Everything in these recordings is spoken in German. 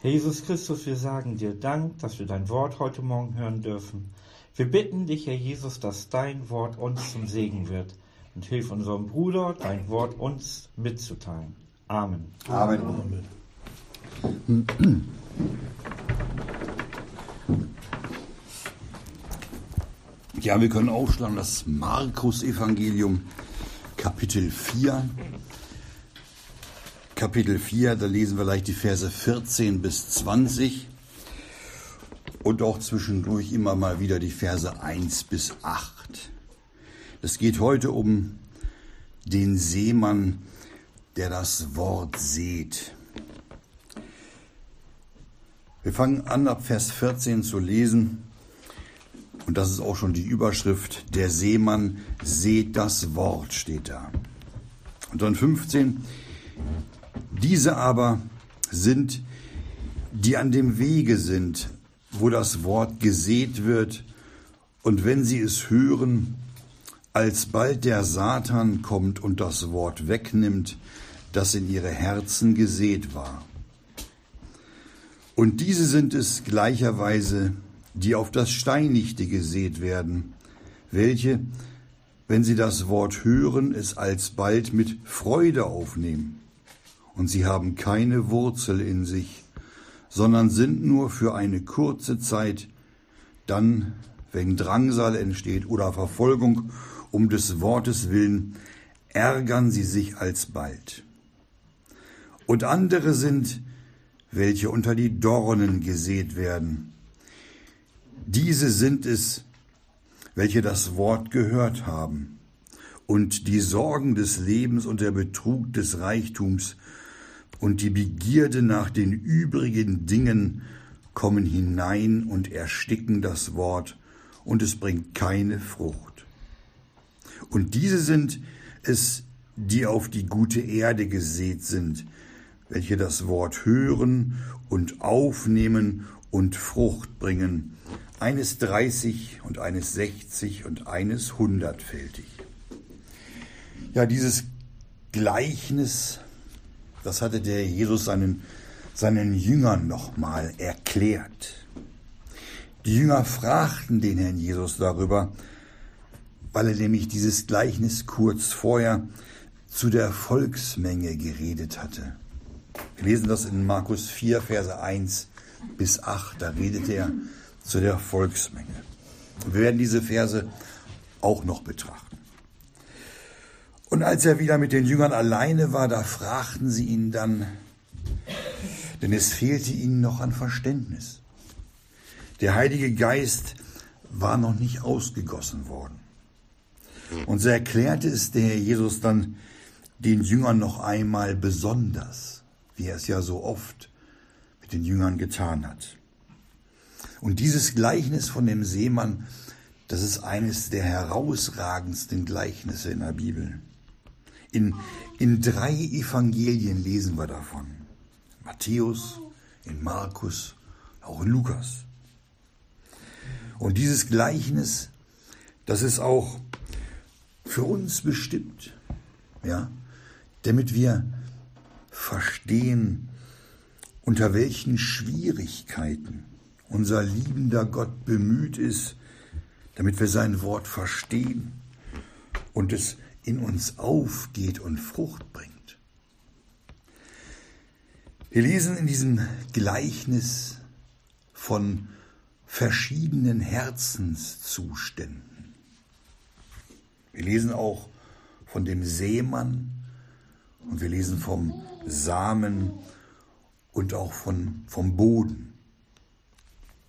Herr Jesus Christus, wir sagen dir Dank, dass wir dein Wort heute Morgen hören dürfen. Wir bitten dich, Herr Jesus, dass dein Wort uns zum Segen wird und hilf unserem Bruder, dein Wort uns mitzuteilen. Amen. Amen. Amen. Ja, wir können aufschlagen das Markus-Evangelium, Kapitel 4. Kapitel 4, da lesen wir gleich die Verse 14 bis 20 und auch zwischendurch immer mal wieder die Verse 1 bis 8. Es geht heute um den Seemann, der das Wort seht. Wir fangen an, ab Vers 14 zu lesen. Und das ist auch schon die Überschrift. Der Seemann seht das Wort, steht da. Und dann 15. Diese aber sind, die an dem Wege sind, wo das Wort gesät wird, und wenn sie es hören, alsbald der Satan kommt und das Wort wegnimmt, das in ihre Herzen gesät war. Und diese sind es gleicherweise, die auf das Steinigte gesät werden, welche, wenn sie das Wort hören, es alsbald mit Freude aufnehmen. Und sie haben keine Wurzel in sich, sondern sind nur für eine kurze Zeit, dann, wenn Drangsal entsteht oder Verfolgung um des Wortes willen, ärgern sie sich alsbald. Und andere sind, welche unter die Dornen gesät werden, diese sind es, welche das Wort gehört haben und die Sorgen des Lebens und der Betrug des Reichtums und die Begierde nach den übrigen Dingen kommen hinein und ersticken das Wort, und es bringt keine Frucht. Und diese sind es, die auf die gute Erde gesät sind, welche das Wort hören und aufnehmen und Frucht bringen, eines 30 und eines 60 und eines hundertfältig. Ja, dieses Gleichnis, das hatte der Jesus seinen, seinen Jüngern nochmal erklärt. Die Jünger fragten den Herrn Jesus darüber, weil er nämlich dieses Gleichnis kurz vorher zu der Volksmenge geredet hatte. Wir lesen das in Markus 4, Verse 1 bis 8. Da redet er zu der Volksmenge. Wir werden diese Verse auch noch betrachten. Und als er wieder mit den Jüngern alleine war, da fragten sie ihn dann, denn es fehlte ihnen noch an Verständnis. Der Heilige Geist war noch nicht ausgegossen worden. Und so erklärte es der Herr Jesus dann den Jüngern noch einmal besonders, wie er es ja so oft mit den Jüngern getan hat. Und dieses Gleichnis von dem Seemann, das ist eines der herausragendsten Gleichnisse in der Bibel. In, in drei Evangelien lesen wir davon. Matthäus, in Markus, auch in Lukas. Und dieses Gleichnis, das ist auch für uns bestimmt, ja, damit wir verstehen, unter welchen Schwierigkeiten unser liebender Gott bemüht ist, damit wir sein Wort verstehen und es in uns aufgeht und Frucht bringt. Wir lesen in diesem Gleichnis von verschiedenen Herzenszuständen. Wir lesen auch von dem Seemann und wir lesen vom Samen und auch von, vom Boden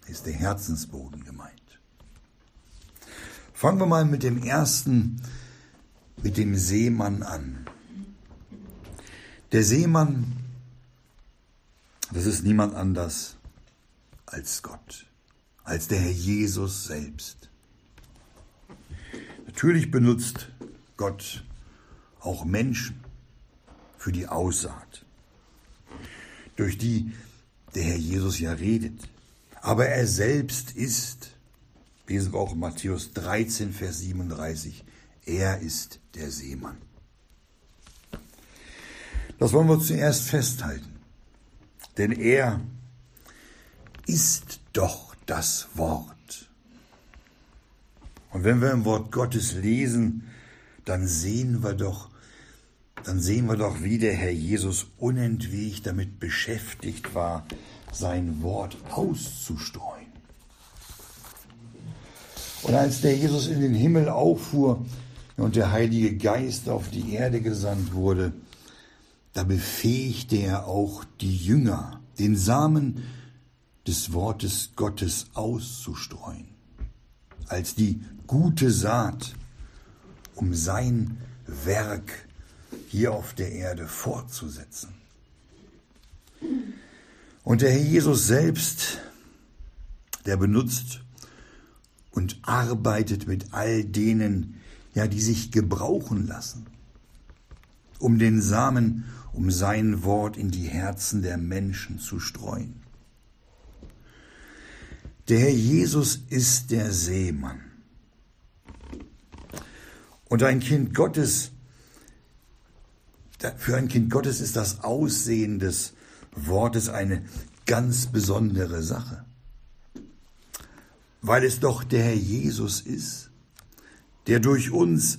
ist der Herzensboden gemeint. Fangen wir mal mit dem ersten, mit dem Seemann an. Der Seemann, das ist niemand anders als Gott, als der Herr Jesus selbst. Natürlich benutzt Gott auch Menschen für die Aussaat, durch die der Herr Jesus ja redet aber er selbst ist, lesen wir auch in Matthäus 13, Vers 37, er ist der Seemann. Das wollen wir zuerst festhalten. Denn er, ist doch das Wort. Und wenn wir im Wort Gottes lesen, dann sehen wir doch, dann sehen wir doch, wie der Herr Jesus unentwegt damit beschäftigt war, sein Wort auszustreuen. Und als der Jesus in den Himmel auffuhr und der Heilige Geist auf die Erde gesandt wurde, da befähigte er auch die Jünger, den Samen des Wortes Gottes auszustreuen, als die gute Saat, um sein Werk hier auf der Erde fortzusetzen. Und der Herr Jesus selbst, der benutzt und arbeitet mit all denen, ja, die sich gebrauchen lassen, um den Samen, um sein Wort in die Herzen der Menschen zu streuen. Der Herr Jesus ist der Seemann. Und ein Kind Gottes, für ein Kind Gottes ist das Aussehen des Wortes eine ganz besondere Sache. Weil es doch der Herr Jesus ist, der durch uns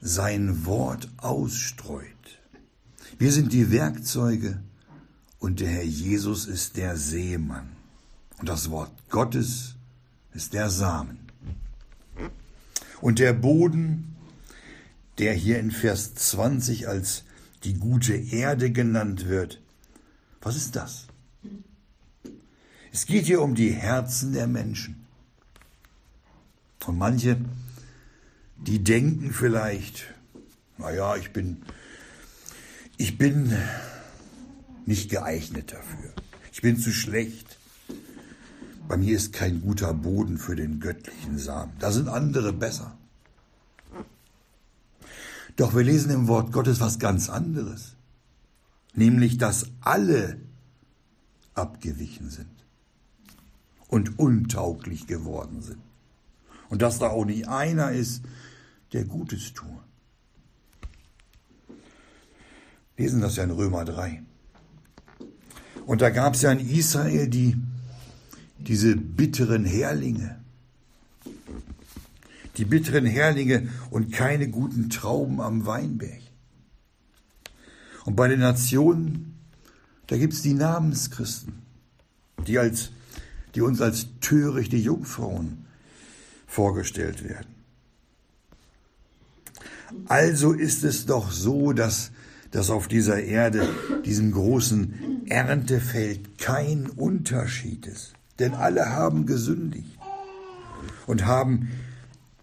sein Wort ausstreut. Wir sind die Werkzeuge und der Herr Jesus ist der Seemann. Und das Wort Gottes ist der Samen. Und der Boden, der hier in Vers 20 als die gute Erde genannt wird, was ist das? Es geht hier um die Herzen der Menschen. Und manche, die denken vielleicht, naja, ich bin, ich bin nicht geeignet dafür. Ich bin zu schlecht. Bei mir ist kein guter Boden für den göttlichen Samen. Da sind andere besser. Doch wir lesen im Wort Gottes was ganz anderes. Nämlich, dass alle abgewichen sind und untauglich geworden sind. Und dass da auch nicht einer ist, der Gutes tue. Lesen das ja in Römer 3. Und da gab es ja in Israel die diese bitteren Herlinge. Die bitteren Herlinge und keine guten Trauben am Weinberg. Und bei den Nationen, da gibt es die Namenschristen, die, als, die uns als törichte Jungfrauen vorgestellt werden. Also ist es doch so, dass, dass auf dieser Erde, diesem großen Erntefeld, kein Unterschied ist denn alle haben gesündigt und haben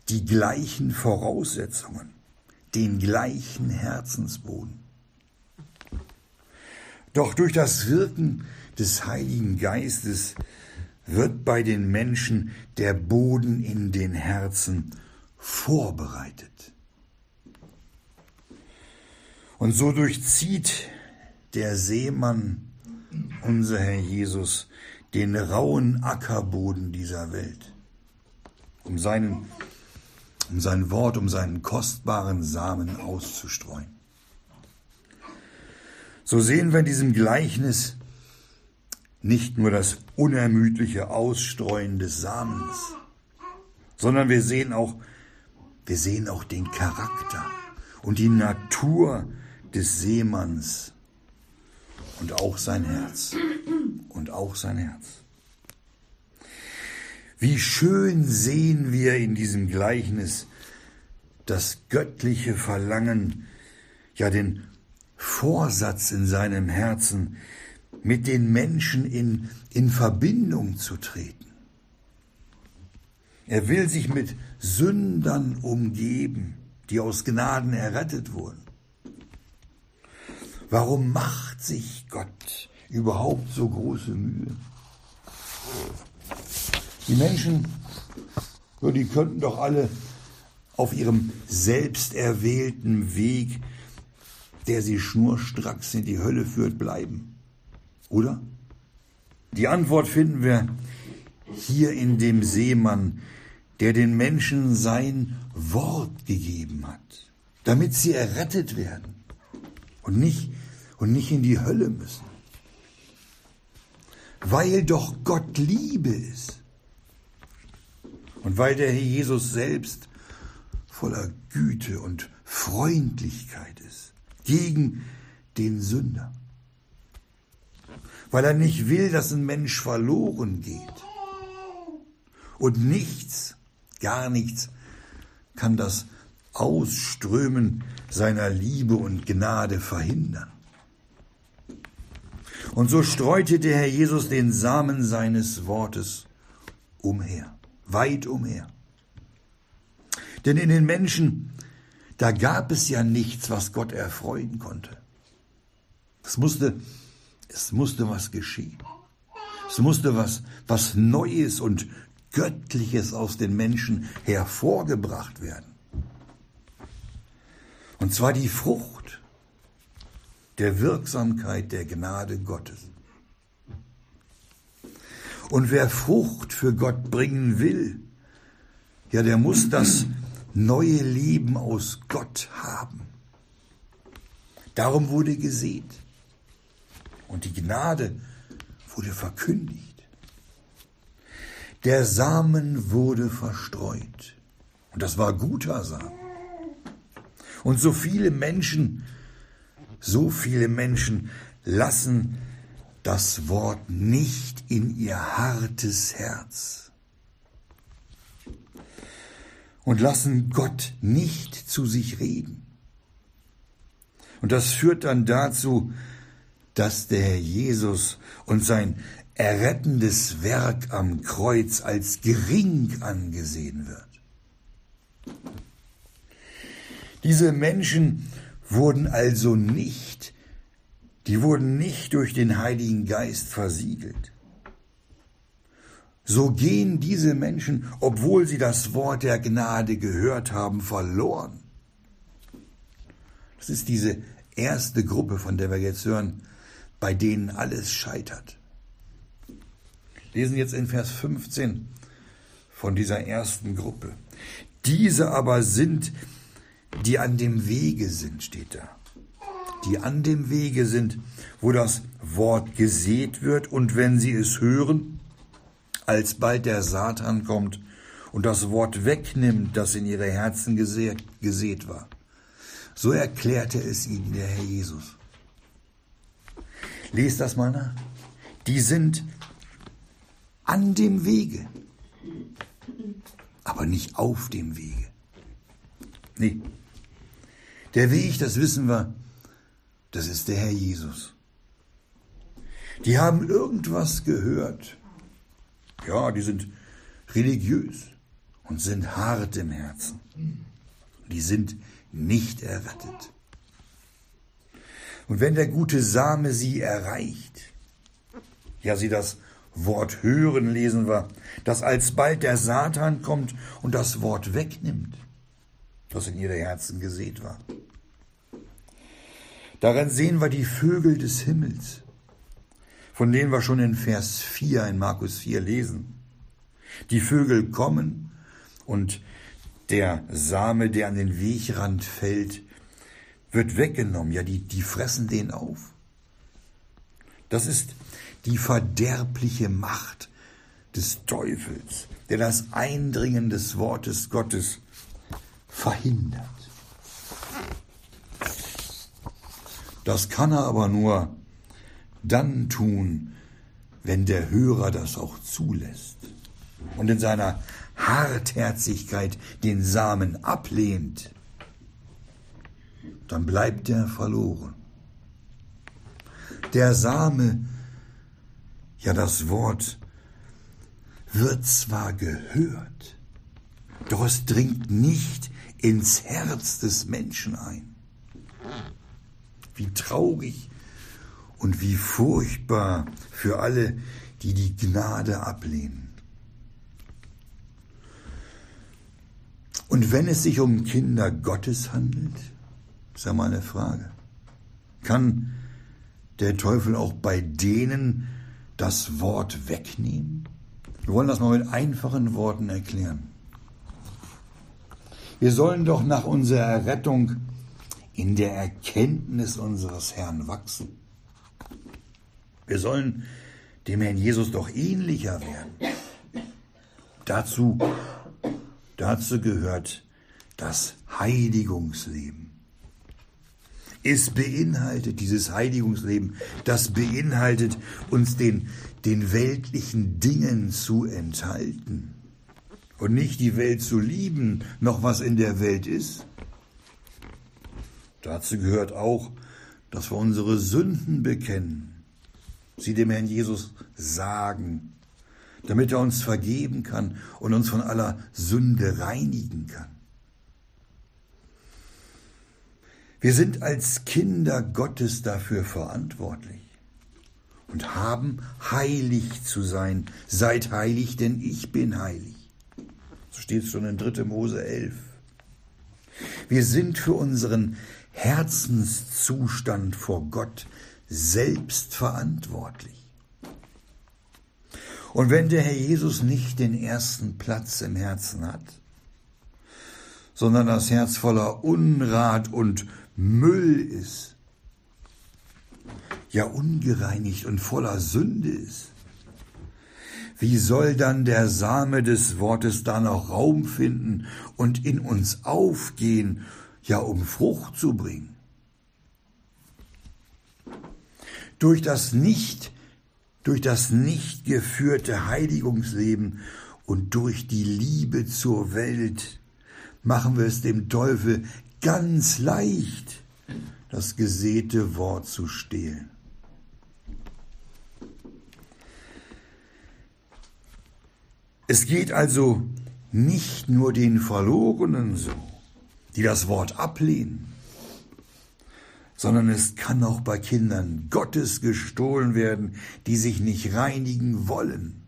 die gleichen Voraussetzungen, den gleichen Herzensboden. Doch durch das Wirken des Heiligen Geistes wird bei den Menschen der Boden in den Herzen vorbereitet. Und so durchzieht der Seemann, unser Herr Jesus, den rauen Ackerboden dieser Welt, um, seinen, um sein Wort, um seinen kostbaren Samen auszustreuen. So sehen wir in diesem Gleichnis nicht nur das unermüdliche Ausstreuen des Samens, sondern wir sehen auch, wir sehen auch den Charakter und die Natur des Seemanns und auch sein Herz und auch sein Herz. Wie schön sehen wir in diesem Gleichnis das göttliche Verlangen, ja den Vorsatz in seinem Herzen, mit den Menschen in, in Verbindung zu treten. Er will sich mit Sündern umgeben, die aus Gnaden errettet wurden. Warum macht sich Gott überhaupt so große Mühe? Die Menschen, die könnten doch alle auf ihrem selbsterwählten Weg, der sie schnurstracks in die Hölle führt, bleiben. Oder? Die Antwort finden wir hier in dem Seemann, der den Menschen sein Wort gegeben hat, damit sie errettet werden und nicht, und nicht in die Hölle müssen. weil doch Gott Liebe ist. Und weil der Herr Jesus selbst voller Güte und Freundlichkeit ist gegen den Sünder. Weil er nicht will, dass ein Mensch verloren geht. Und nichts, gar nichts kann das Ausströmen seiner Liebe und Gnade verhindern. Und so streute der Herr Jesus den Samen seines Wortes umher, weit umher. Denn in den Menschen, da gab es ja nichts, was Gott erfreuen konnte. Es musste, es musste was geschehen. Es musste was, was Neues und Göttliches aus den Menschen hervorgebracht werden. Und zwar die Frucht der Wirksamkeit der Gnade Gottes. Und wer Frucht für Gott bringen will, ja, der muss das neue Leben aus Gott haben. Darum wurde gesät. Und die Gnade wurde verkündigt. Der Samen wurde verstreut. Und das war guter Samen. Und so viele Menschen, so viele Menschen lassen das Wort nicht in ihr hartes Herz und lassen Gott nicht zu sich reden. Und das führt dann dazu, dass der Herr Jesus und sein errettendes Werk am Kreuz als gering angesehen wird. Diese Menschen wurden also nicht, die wurden nicht durch den Heiligen Geist versiegelt. So gehen diese Menschen, obwohl sie das Wort der Gnade gehört haben, verloren. Das ist diese erste Gruppe, von der wir jetzt hören, bei denen alles scheitert. Lesen jetzt in Vers 15 von dieser ersten Gruppe. Diese aber sind die an dem Wege sind, steht da. Die an dem Wege sind, wo das Wort gesät wird und wenn sie es hören, alsbald der Satan kommt und das Wort wegnimmt, das in ihre Herzen gesät, gesät war. So erklärte es ihnen der Herr Jesus. Lest das mal nach. Die sind an dem Wege, aber nicht auf dem Wege. Nee, der Weg, das wissen wir, das ist der Herr Jesus. Die haben irgendwas gehört. Ja, die sind religiös und sind hart im Herzen. Die sind nicht errettet. Und wenn der gute Same sie erreicht, ja, sie das Wort hören, lesen wir, dass alsbald der Satan kommt und das Wort wegnimmt, das in ihre Herzen gesät war. Daran sehen wir die Vögel des Himmels, von denen wir schon in Vers 4 in Markus 4 lesen. Die Vögel kommen und der Same, der an den Wegrand fällt, wird weggenommen. Ja, die, die fressen den auf. Das ist die verderbliche Macht des Teufels, der das Eindringen des Wortes Gottes verhindert. Das kann er aber nur dann tun, wenn der Hörer das auch zulässt und in seiner Hartherzigkeit den Samen ablehnt, dann bleibt er verloren. Der Same, ja das Wort, wird zwar gehört, doch es dringt nicht ins Herz des Menschen ein wie traurig und wie furchtbar für alle, die die Gnade ablehnen. Und wenn es sich um Kinder Gottes handelt, ist ja mal eine Frage, kann der Teufel auch bei denen das Wort wegnehmen? Wir wollen das mal mit einfachen Worten erklären. Wir sollen doch nach unserer Errettung in der Erkenntnis unseres Herrn wachsen. Wir sollen dem Herrn Jesus doch ähnlicher werden. Dazu, dazu gehört das Heiligungsleben. Es beinhaltet dieses Heiligungsleben, das beinhaltet uns den, den weltlichen Dingen zu enthalten und nicht die Welt zu lieben, noch was in der Welt ist. Dazu gehört auch, dass wir unsere Sünden bekennen, sie dem Herrn Jesus sagen, damit er uns vergeben kann und uns von aller Sünde reinigen kann. Wir sind als Kinder Gottes dafür verantwortlich und haben heilig zu sein. Seid heilig, denn ich bin heilig. So steht es schon in 3. Mose 11. Wir sind für unseren Herzenszustand vor Gott selbst verantwortlich. Und wenn der Herr Jesus nicht den ersten Platz im Herzen hat, sondern das Herz voller Unrat und Müll ist, ja ungereinigt und voller Sünde ist, wie soll dann der Same des Wortes da noch Raum finden und in uns aufgehen ja um Frucht zu bringen. Durch das nicht, durch das nicht geführte Heiligungsleben und durch die Liebe zur Welt machen wir es dem Teufel ganz leicht, das gesäte Wort zu stehlen. Es geht also nicht nur den Verlorenen so, die das Wort ablehnen, sondern es kann auch bei Kindern Gottes gestohlen werden, die sich nicht reinigen wollen.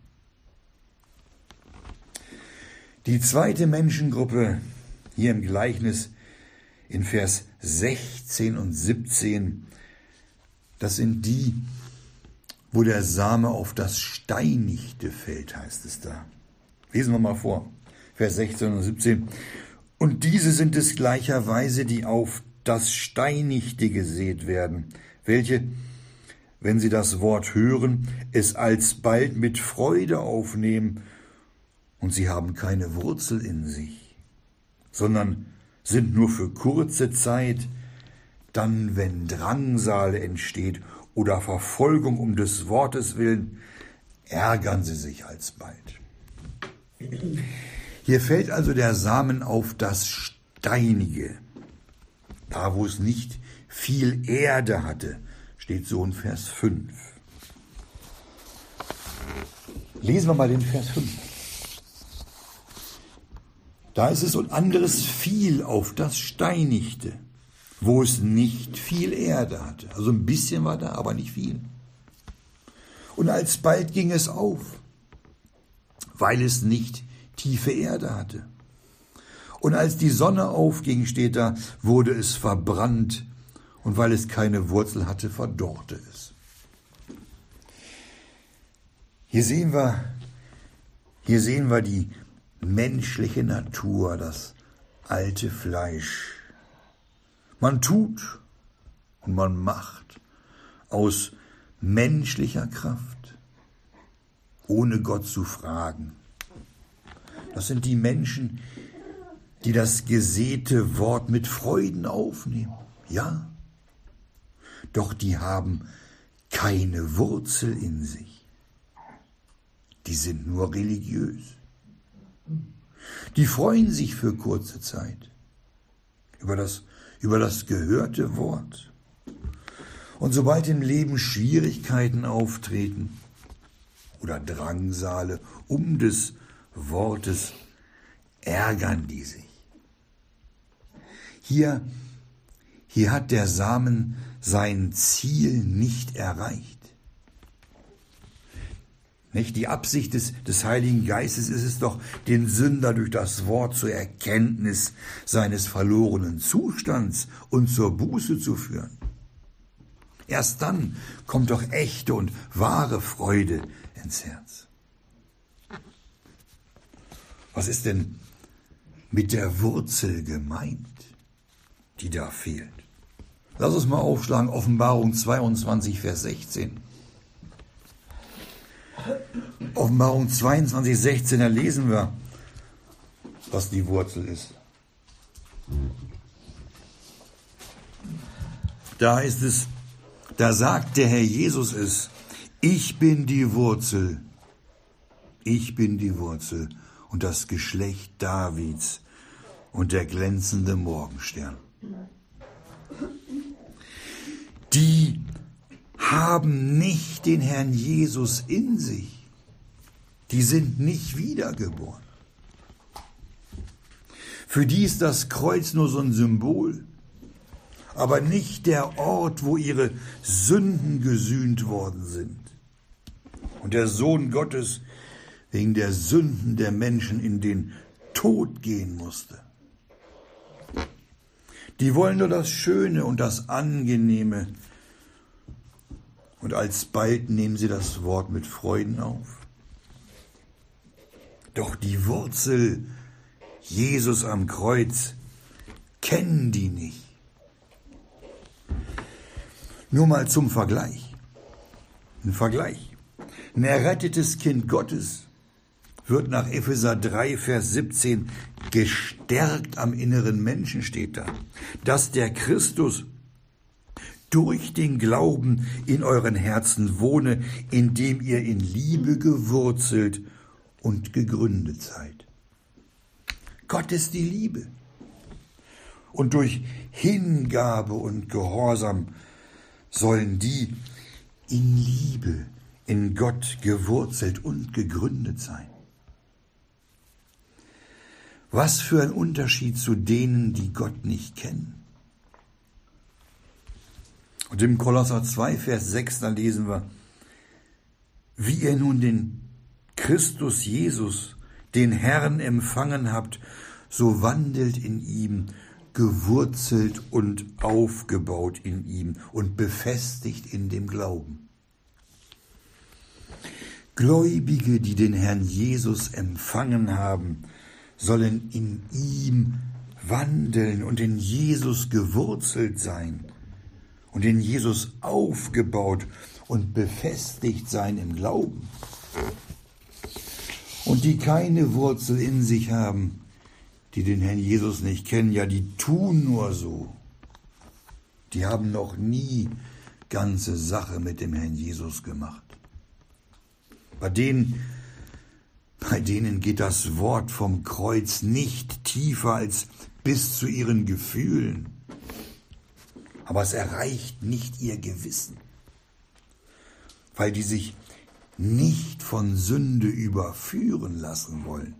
Die zweite Menschengruppe hier im Gleichnis in Vers 16 und 17, das sind die, wo der Same auf das Steinigte fällt, heißt es da. Lesen wir mal vor, Vers 16 und 17. Und diese sind es gleicherweise, die auf das Steinigte gesät werden, welche, wenn sie das Wort hören, es alsbald mit Freude aufnehmen, und sie haben keine Wurzel in sich, sondern sind nur für kurze Zeit, dann, wenn Drangsal entsteht oder Verfolgung um des Wortes willen, ärgern sie sich alsbald. Hier fällt also der Samen auf das Steinige. Da, wo es nicht viel Erde hatte, steht so in Vers 5. Lesen wir mal den Vers 5. Da ist es und anderes viel auf das Steinigte, wo es nicht viel Erde hatte. Also ein bisschen war da, aber nicht viel. Und alsbald ging es auf, weil es nicht tiefe Erde hatte. Und als die Sonne aufging, steht da, wurde es verbrannt, und weil es keine Wurzel hatte, verdorrte es. Hier sehen wir, hier sehen wir die menschliche Natur, das alte Fleisch. Man tut und man macht aus menschlicher Kraft, ohne Gott zu fragen. Das sind die Menschen, die das gesäte Wort mit Freuden aufnehmen. Ja, doch die haben keine Wurzel in sich. Die sind nur religiös. Die freuen sich für kurze Zeit über das, über das gehörte Wort. Und sobald im Leben Schwierigkeiten auftreten oder Drangsale um des Wortes, ärgern die sich. Hier, hier hat der Samen sein Ziel nicht erreicht. Nicht? Die Absicht des, des Heiligen Geistes ist es doch, den Sünder durch das Wort zur Erkenntnis seines verlorenen Zustands und zur Buße zu führen. Erst dann kommt doch echte und wahre Freude ins Herz. Was ist denn mit der Wurzel gemeint? die da fehlt. Lass uns mal aufschlagen, Offenbarung 22, Vers 16. Offenbarung 22, 16, da lesen wir, was die Wurzel ist. Da heißt es, da sagt der Herr Jesus es, ich bin die Wurzel, ich bin die Wurzel und das Geschlecht Davids und der glänzende Morgenstern. Die haben nicht den Herrn Jesus in sich. Die sind nicht wiedergeboren. Für die ist das Kreuz nur so ein Symbol, aber nicht der Ort, wo ihre Sünden gesühnt worden sind. Und der Sohn Gottes wegen der Sünden der Menschen in den Tod gehen musste. Die wollen nur das Schöne und das Angenehme. Und alsbald nehmen sie das Wort mit Freuden auf. Doch die Wurzel Jesus am Kreuz kennen die nicht. Nur mal zum Vergleich. Ein Vergleich. Ein errettetes Kind Gottes wird nach Epheser 3, Vers 17 gestärkt am inneren Menschen steht da, dass der Christus durch den Glauben in euren Herzen wohne, indem ihr in Liebe gewurzelt und gegründet seid. Gott ist die Liebe. Und durch Hingabe und Gehorsam sollen die in Liebe in Gott gewurzelt und gegründet sein. Was für ein Unterschied zu denen, die Gott nicht kennen. Und im Kolosser 2, Vers 6, da lesen wir, wie ihr nun den Christus Jesus, den Herrn empfangen habt, so wandelt in ihm, gewurzelt und aufgebaut in ihm und befestigt in dem Glauben. Gläubige, die den Herrn Jesus empfangen haben, sollen in ihm wandeln und in Jesus gewurzelt sein und in Jesus aufgebaut und befestigt sein im Glauben. Und die keine Wurzel in sich haben, die den Herrn Jesus nicht kennen, ja, die tun nur so. Die haben noch nie ganze Sache mit dem Herrn Jesus gemacht. Bei denen bei denen geht das Wort vom Kreuz nicht tiefer als bis zu ihren Gefühlen. Aber es erreicht nicht ihr Gewissen, weil die sich nicht von Sünde überführen lassen wollen.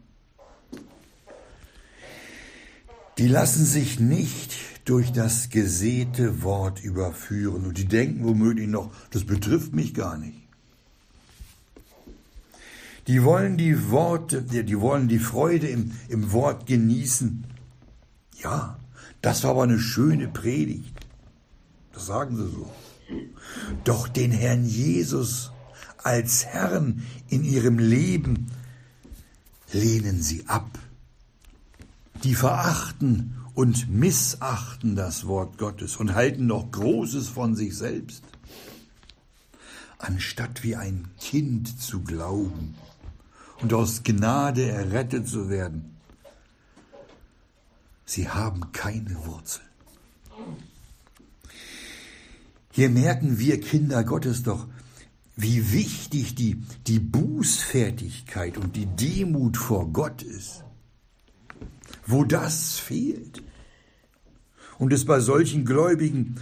Die lassen sich nicht durch das gesäte Wort überführen und die denken womöglich noch, das betrifft mich gar nicht. Die wollen die Worte, die wollen die Freude im, im Wort genießen. Ja, das war aber eine schöne Predigt. Das sagen sie so. Doch den Herrn Jesus als Herrn in ihrem Leben lehnen sie ab. Die verachten und missachten das Wort Gottes und halten noch Großes von sich selbst, anstatt wie ein Kind zu glauben und aus Gnade errettet zu werden. Sie haben keine Wurzel. Hier merken wir Kinder Gottes doch, wie wichtig die, die Bußfertigkeit und die Demut vor Gott ist. Wo das fehlt und es bei solchen Gläubigen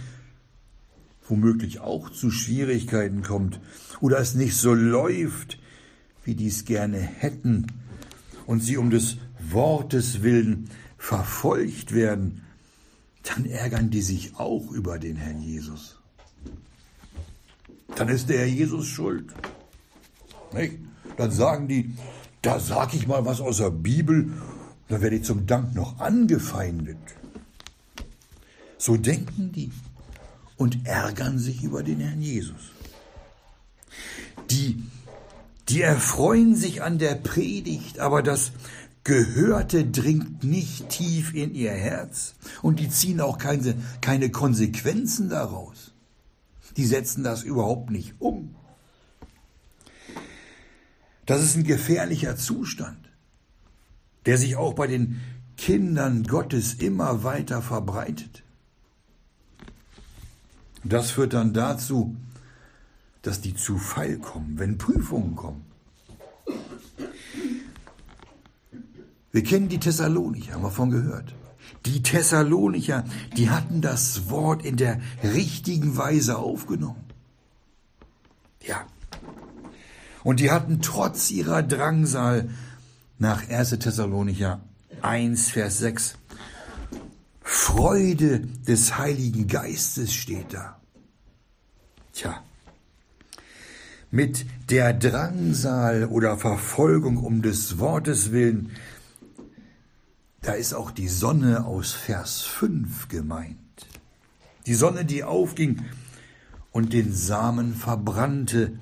womöglich auch zu Schwierigkeiten kommt oder es nicht so läuft, wie die es gerne hätten und sie um des Wortes willen verfolgt werden, dann ärgern die sich auch über den Herrn Jesus. Dann ist der Herr Jesus schuld. Nicht? Dann sagen die, da sag ich mal was aus der Bibel, dann werde ich zum Dank noch angefeindet. So denken die und ärgern sich über den Herrn Jesus. Die die erfreuen sich an der Predigt, aber das Gehörte dringt nicht tief in ihr Herz und die ziehen auch keine, keine Konsequenzen daraus. Die setzen das überhaupt nicht um. Das ist ein gefährlicher Zustand, der sich auch bei den Kindern Gottes immer weiter verbreitet. Das führt dann dazu, dass die zu Fall kommen, wenn Prüfungen kommen. Wir kennen die Thessalonicher, haben wir von gehört. Die Thessalonicher, die hatten das Wort in der richtigen Weise aufgenommen. Ja. Und die hatten trotz ihrer Drangsal nach 1. Thessalonicher 1, Vers 6 Freude des Heiligen Geistes steht da. Tja, mit der Drangsal oder Verfolgung um des Wortes willen, da ist auch die Sonne aus Vers 5 gemeint. Die Sonne, die aufging und den Samen verbrannte,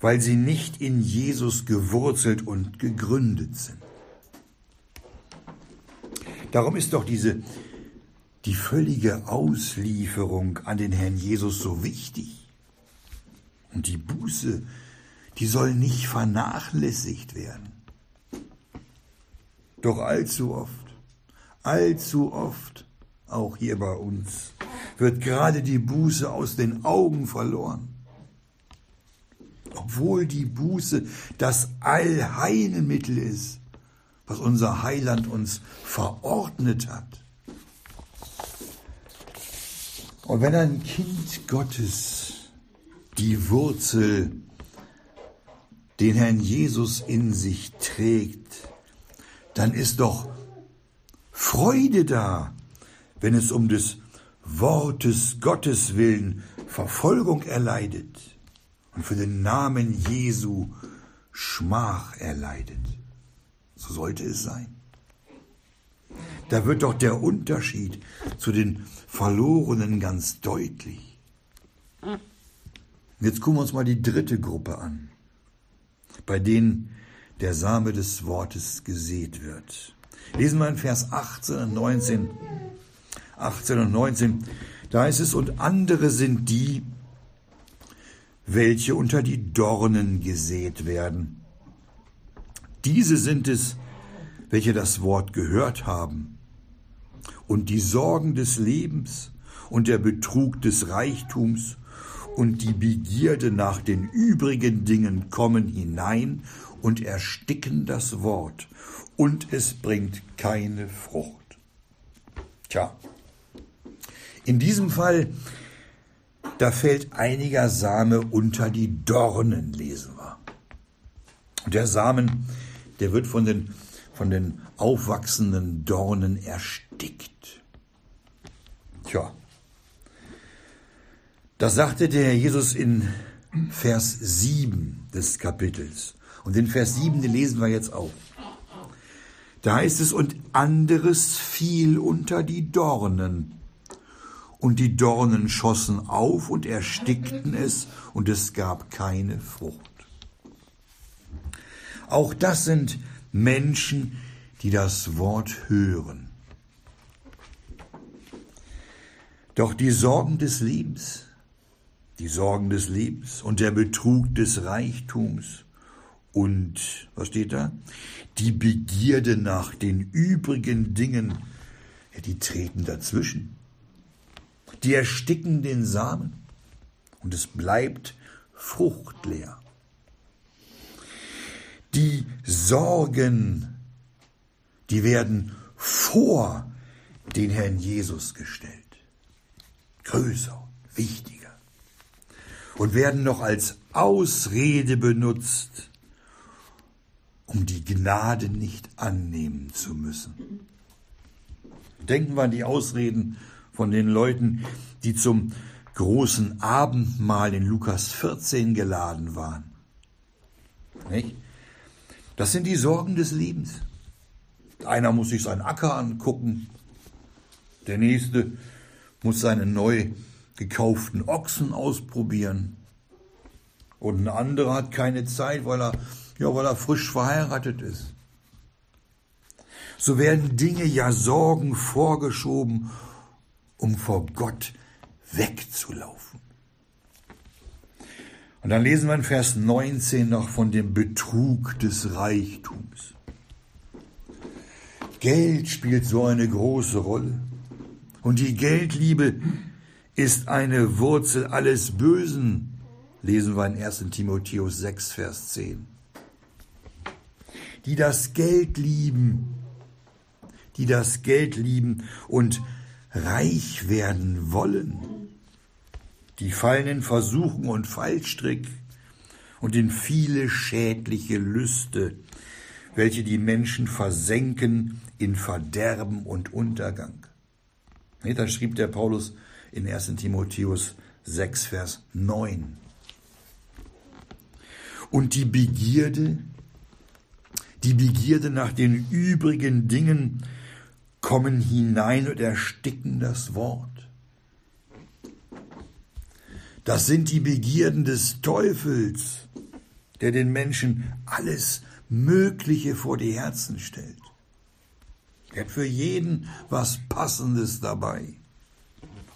weil sie nicht in Jesus gewurzelt und gegründet sind. Darum ist doch diese die völlige Auslieferung an den Herrn Jesus so wichtig. Und die Buße, die soll nicht vernachlässigt werden. Doch allzu oft, allzu oft, auch hier bei uns, wird gerade die Buße aus den Augen verloren. Obwohl die Buße das Allheilmittel ist, was unser Heiland uns verordnet hat. Und wenn ein Kind Gottes die Wurzel, den Herrn Jesus in sich trägt, dann ist doch Freude da, wenn es um des Wortes Gottes willen Verfolgung erleidet und für den Namen Jesu Schmach erleidet. So sollte es sein. Da wird doch der Unterschied zu den Verlorenen ganz deutlich. Jetzt gucken wir uns mal die dritte Gruppe an, bei denen der Same des Wortes gesät wird. Lesen wir in Vers 18 und 19. 18 und 19. Da heißt es, und andere sind die, welche unter die Dornen gesät werden. Diese sind es, welche das Wort gehört haben und die Sorgen des Lebens und der Betrug des Reichtums und die Begierde nach den übrigen Dingen kommen hinein und ersticken das Wort, und es bringt keine Frucht. Tja, in diesem Fall, da fällt einiger Same unter die Dornen, lesen wir. Der Samen, der wird von den, von den aufwachsenden Dornen erstickt. Tja, das sagte der Herr Jesus in Vers 7 des Kapitels. Und den Vers 7, den lesen wir jetzt auch. Da heißt es, und anderes fiel unter die Dornen. Und die Dornen schossen auf und erstickten es, und es gab keine Frucht. Auch das sind Menschen, die das Wort hören. Doch die Sorgen des Lebens, die Sorgen des Lebens und der Betrug des Reichtums und, was steht da? Die Begierde nach den übrigen Dingen, ja, die treten dazwischen. Die ersticken den Samen und es bleibt fruchtleer. Die Sorgen die werden vor den Herrn Jesus gestellt. Größer, wichtiger. Und werden noch als Ausrede benutzt, um die Gnade nicht annehmen zu müssen. Denken wir an die Ausreden von den Leuten, die zum großen Abendmahl in Lukas 14 geladen waren. Nicht? Das sind die Sorgen des Lebens. Einer muss sich seinen Acker angucken, der nächste muss seine neu gekauften Ochsen ausprobieren und ein anderer hat keine Zeit, weil er, ja, weil er frisch verheiratet ist. So werden Dinge ja Sorgen vorgeschoben, um vor Gott wegzulaufen. Und dann lesen wir in Vers 19 noch von dem Betrug des Reichtums. Geld spielt so eine große Rolle. Und die Geldliebe ist eine Wurzel alles Bösen, lesen wir in 1 Timotheus 6, Vers 10. Die das Geld lieben, die das Geld lieben und reich werden wollen, die fallen in Versuchen und Fallstrick und in viele schädliche Lüste, welche die Menschen versenken in Verderben und Untergang. Da schrieb der Paulus in 1 Timotheus 6, Vers 9. Und die Begierde, die Begierde nach den übrigen Dingen kommen hinein und ersticken das Wort. Das sind die Begierden des Teufels, der den Menschen alles Mögliche vor die Herzen stellt. Er hat für jeden was Passendes dabei,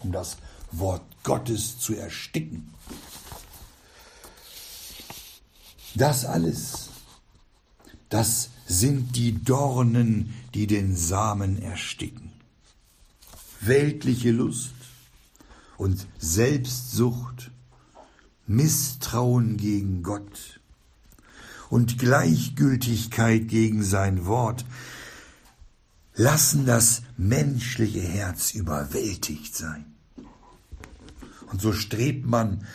um das Wort Gottes zu ersticken. Das alles, das sind die Dornen, die den Samen ersticken. Weltliche Lust und Selbstsucht, Misstrauen gegen Gott, und Gleichgültigkeit gegen sein Wort lassen das menschliche Herz überwältigt sein. Und so strebt man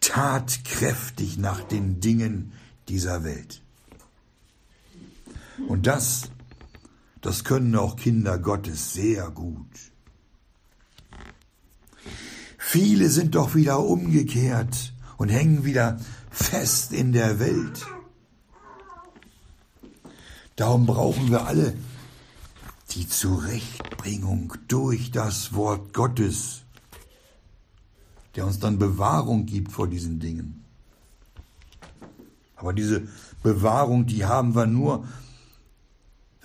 tatkräftig nach den Dingen dieser Welt. Und das, das können auch Kinder Gottes sehr gut. Viele sind doch wieder umgekehrt und hängen wieder fest in der Welt. Darum brauchen wir alle die Zurechtbringung durch das Wort Gottes, der uns dann Bewahrung gibt vor diesen Dingen. Aber diese Bewahrung, die haben wir nur,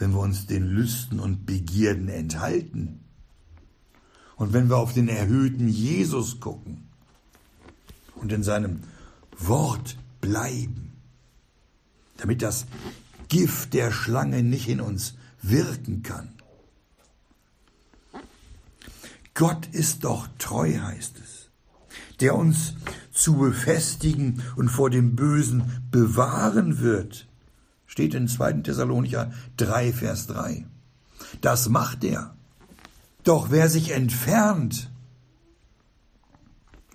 wenn wir uns den Lüsten und Begierden enthalten. Und wenn wir auf den erhöhten Jesus gucken und in seinem Wort bleiben, damit das Gift der Schlange nicht in uns wirken kann. Gott ist doch treu, heißt es, der uns zu befestigen und vor dem Bösen bewahren wird. Steht in 2. Thessalonicher 3, Vers 3. Das macht er. Doch wer sich entfernt,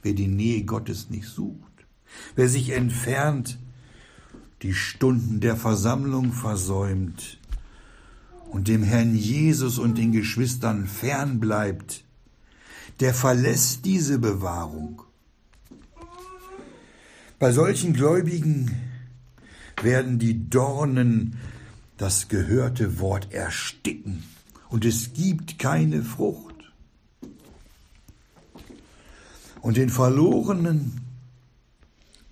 wer die Nähe Gottes nicht sucht, wer sich entfernt, die Stunden der Versammlung versäumt und dem Herrn Jesus und den Geschwistern fern bleibt, der verlässt diese Bewahrung. Bei solchen Gläubigen werden die Dornen das gehörte Wort ersticken und es gibt keine Frucht. Und den Verlorenen,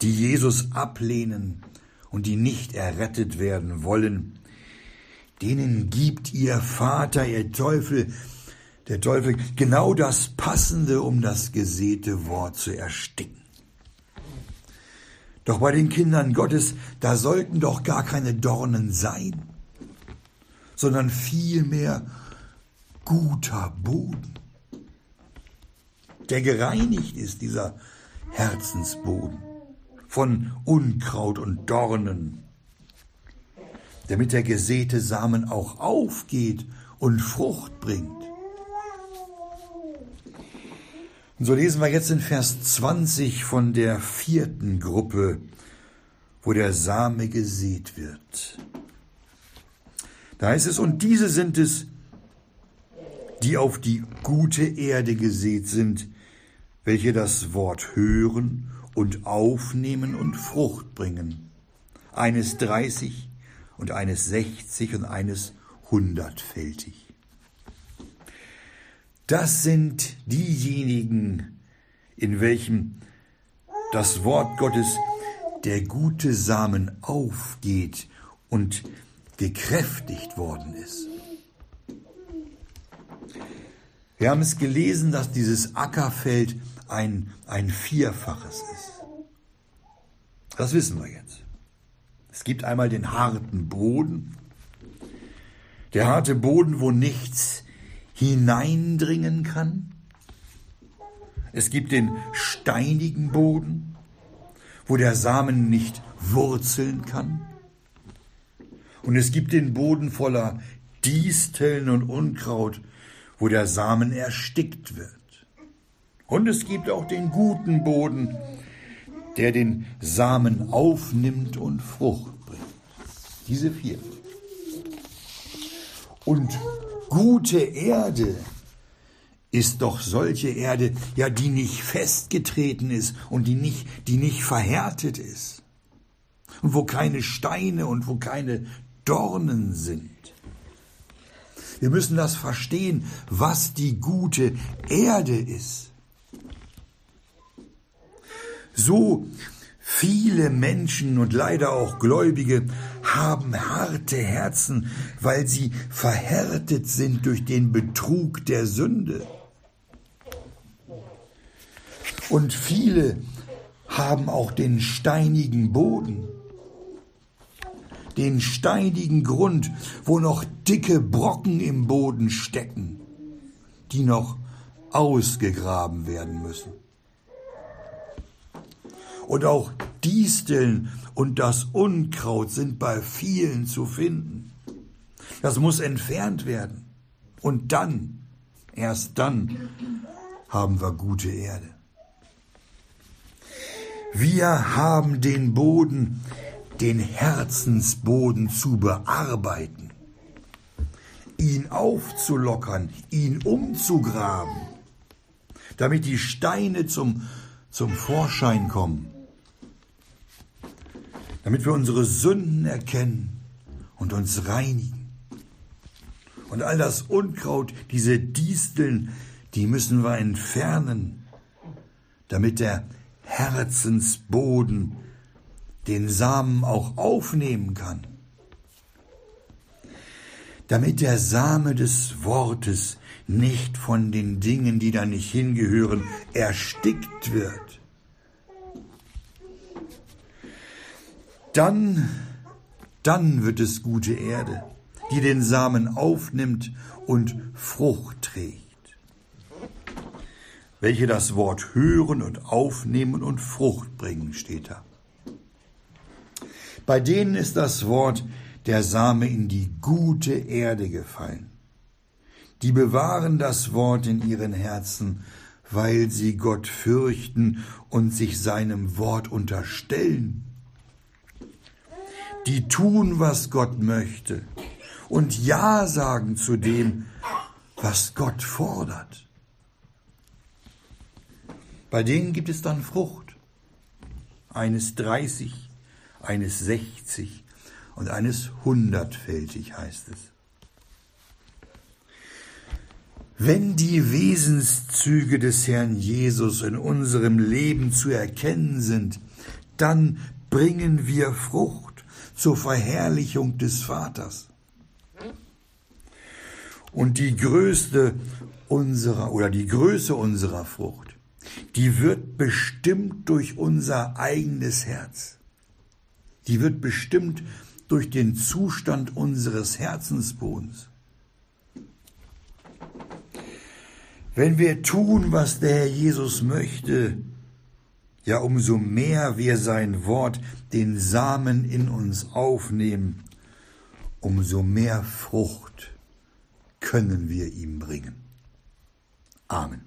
die Jesus ablehnen, und die nicht errettet werden wollen, denen gibt ihr Vater, ihr Teufel, der Teufel genau das Passende, um das gesäte Wort zu ersticken. Doch bei den Kindern Gottes, da sollten doch gar keine Dornen sein, sondern vielmehr guter Boden, der gereinigt ist, dieser Herzensboden von Unkraut und Dornen, damit der gesäte Samen auch aufgeht und Frucht bringt. Und so lesen wir jetzt in Vers 20 von der vierten Gruppe, wo der Same gesät wird. Da heißt es, und diese sind es, die auf die gute Erde gesät sind, welche das Wort hören und aufnehmen und Frucht bringen. Eines dreißig und eines sechzig und eines hundertfältig. Das sind diejenigen, in welchem das Wort Gottes, der gute Samen aufgeht und gekräftigt worden ist. Wir haben es gelesen, dass dieses Ackerfeld ein, ein Vierfaches ist. Das wissen wir jetzt. Es gibt einmal den harten Boden, der harte Boden, wo nichts hineindringen kann. Es gibt den steinigen Boden, wo der Samen nicht wurzeln kann. Und es gibt den Boden voller Disteln und Unkraut, wo der Samen erstickt wird. Und es gibt auch den guten Boden, der den Samen aufnimmt und Frucht bringt. Diese vier. Und gute Erde ist doch solche Erde, ja, die nicht festgetreten ist und die nicht, die nicht verhärtet ist. Und wo keine Steine und wo keine Dornen sind. Wir müssen das verstehen, was die gute Erde ist. So viele Menschen und leider auch Gläubige haben harte Herzen, weil sie verhärtet sind durch den Betrug der Sünde. Und viele haben auch den steinigen Boden, den steinigen Grund, wo noch dicke Brocken im Boden stecken, die noch ausgegraben werden müssen. Und auch Disteln und das Unkraut sind bei vielen zu finden. Das muss entfernt werden. Und dann, erst dann, haben wir gute Erde. Wir haben den Boden, den Herzensboden zu bearbeiten, ihn aufzulockern, ihn umzugraben, damit die Steine zum, zum Vorschein kommen damit wir unsere Sünden erkennen und uns reinigen. Und all das Unkraut, diese Disteln, die müssen wir entfernen, damit der Herzensboden den Samen auch aufnehmen kann. Damit der Same des Wortes nicht von den Dingen, die da nicht hingehören, erstickt wird. Dann, dann wird es gute Erde, die den Samen aufnimmt und Frucht trägt. Welche das Wort hören und aufnehmen und Frucht bringen, steht da. Bei denen ist das Wort der Same in die gute Erde gefallen. Die bewahren das Wort in ihren Herzen, weil sie Gott fürchten und sich seinem Wort unterstellen die tun, was Gott möchte und Ja sagen zu dem, was Gott fordert. Bei denen gibt es dann Frucht. Eines 30, eines 60 und eines hundertfältig heißt es. Wenn die Wesenszüge des Herrn Jesus in unserem Leben zu erkennen sind, dann bringen wir Frucht zur Verherrlichung des Vaters. Und die größte unserer oder die Größe unserer Frucht, die wird bestimmt durch unser eigenes Herz. Die wird bestimmt durch den Zustand unseres Herzensbodens. Wenn wir tun, was der Herr Jesus möchte, ja umso mehr wir sein Wort, den Samen in uns aufnehmen, umso mehr Frucht können wir ihm bringen. Amen.